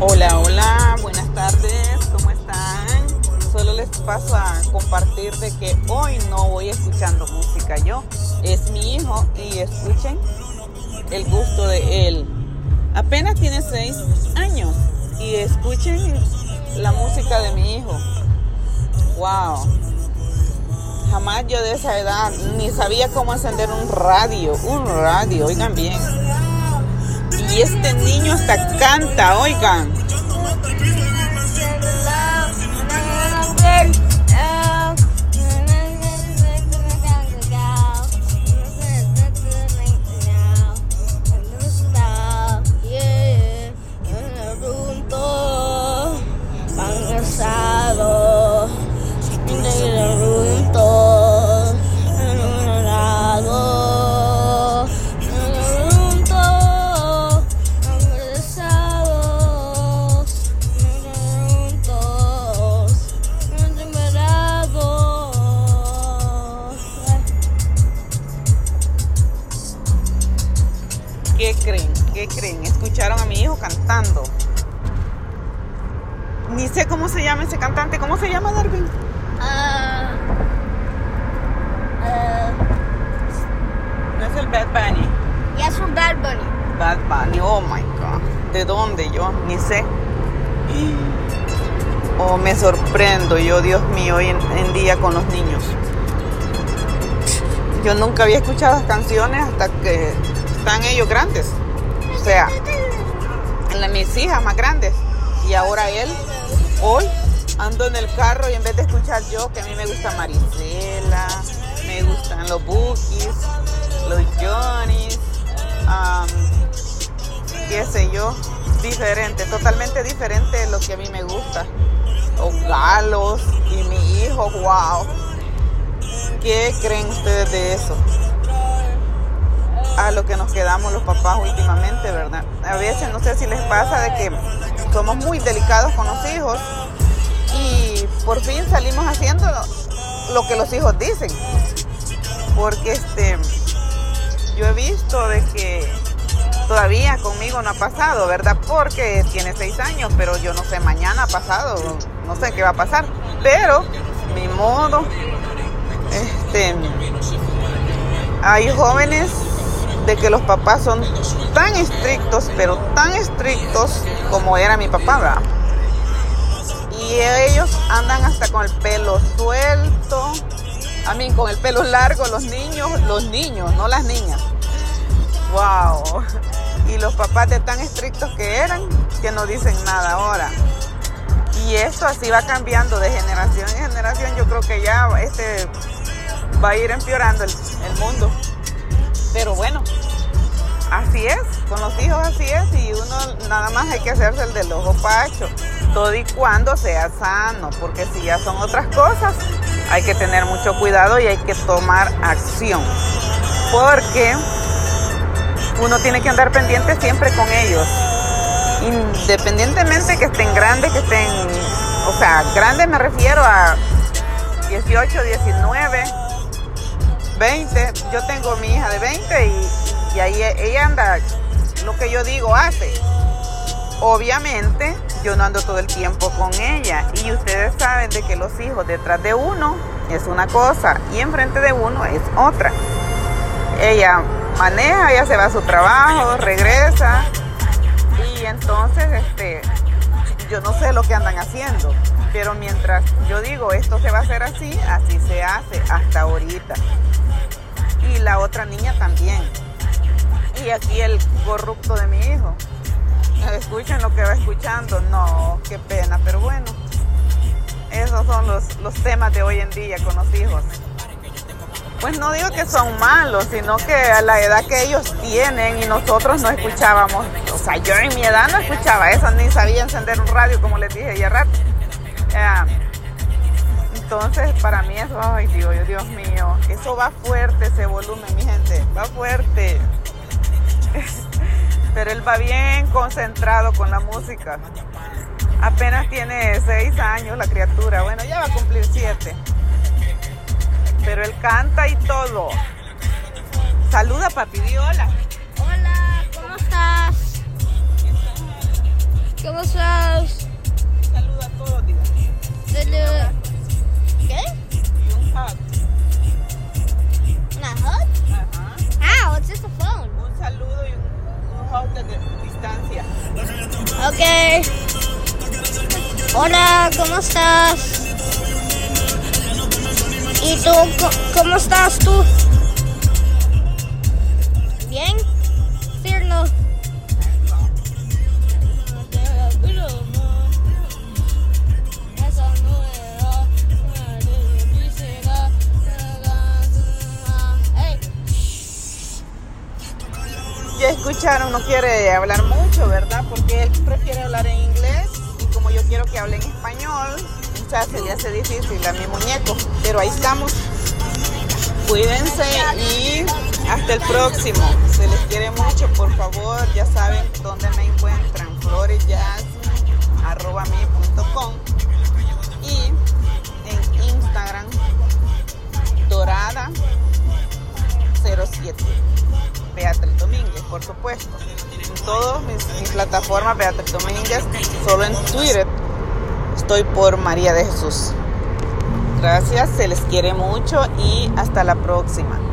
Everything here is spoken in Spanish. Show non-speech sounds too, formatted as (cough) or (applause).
Hola, hola, buenas tardes, ¿cómo están? Solo les paso a compartir de que hoy no voy escuchando música yo, es mi hijo y escuchen el gusto de él. Apenas tiene seis años y escuchen la música de mi hijo. Wow. Jamás yo de esa edad ni sabía cómo encender un radio, un radio, oigan bien. Y este niño hasta canta, oigan. ¿Qué creen? ¿Qué creen? Escucharon a mi hijo cantando. Ni sé cómo se llama ese cantante. ¿Cómo se llama, Darwin? Ah, ah, No es el Bad Bunny. ya es un Bad Bunny. Bad Bunny, oh my god. ¿De dónde yo? Ni sé. Oh, me sorprendo yo, Dios mío, hoy en, en día con los niños. Yo nunca había escuchado las canciones hasta que están ellos grandes. O sea, mis hijas más grandes. Y ahora él, hoy ando en el carro y en vez de escuchar yo, que a mí me gusta Marisela, me gustan los Bookies, los Johnnies, am, qué sé yo, diferente, totalmente diferente de lo que a mí me gusta. Los galos y mi hijo, wow. ¿Qué creen ustedes de eso? A lo que nos quedamos los papás últimamente, ¿verdad? A veces no sé si les pasa de que somos muy delicados con los hijos y por fin salimos haciendo lo, que los hijos dicen. Porque este yo he visto de que todavía conmigo no ha pasado, ¿verdad? Porque tiene seis años, pero yo no sé, mañana ha pasado, no sé qué va a pasar. Pero, mi modo, este, hay jóvenes de que los papás son tan estrictos, pero tan estrictos como era mi papá, ¿verdad? Y ellos andan hasta con el pelo suelto, a mí con el pelo largo, los niños, los niños, no las niñas. Wow. Y los papás de tan estrictos que eran, que no dicen nada ahora. Y esto así va cambiando de generación en generación. Yo creo que ya este va a ir empeorando el, el mundo. Pero bueno, así es, con los hijos así es. Y uno nada más hay que hacerse el del ojo pacho. Todo y cuando sea sano. Porque si ya son otras cosas, hay que tener mucho cuidado y hay que tomar acción. Porque uno tiene que andar pendiente siempre con ellos. Independientemente que estén grandes, que estén, o sea, grandes me refiero a 18, 19, 20. Yo tengo mi hija de 20 y, ahí ella anda, lo que yo digo hace. Obviamente yo no ando todo el tiempo con ella y ustedes saben de que los hijos detrás de uno es una cosa y enfrente de uno es otra. Ella maneja, ella se va a su trabajo, regresa y entonces este yo no sé lo que andan haciendo, pero mientras yo digo esto se va a hacer así, así se hace hasta ahorita. Y la otra niña también. Y aquí el corrupto de mi hijo. Escuchen lo que va escuchando. No, qué pena, pero bueno. Esos son los, los temas de hoy en día con los hijos. Pues no digo que son malos, sino que a la edad que ellos tienen y nosotros no escuchábamos, o sea, yo en mi edad no escuchaba eso, ni sabía encender un radio, como les dije ya rato. Entonces, para mí eso, ay Dios, Dios mío, eso va fuerte ese volumen, mi gente, va fuerte. (laughs) Pero él va bien concentrado con la música. Apenas tiene seis años la criatura, bueno, ya va a cumplir siete pero él canta y todo. Saluda, papi, di hola. Hola, ¿cómo estás? ¿Cómo estás? Saluda a todos, diga. Saluda. ¿Qué? Y un hug. Una hug? Ajá. How? It's just a phone. Un saludo y un, un hug desde distancia. Ok. Hola, ¿cómo estás? ¿Y tú? ¿Cómo estás tú? Ya escucharon, no quiere hablar mucho, ¿verdad? Porque él prefiere hablar en inglés y como yo quiero que hable en español, o se le hace difícil a mi muñeco. Pero ahí estamos. Cuídense y hasta el próximo. Se les quiere mucho, por favor, ya saben dónde me encuentran. floresjazz.com mis plataformas Beatriz Domínguez, solo en Twitter estoy por María de Jesús. Gracias, se les quiere mucho y hasta la próxima.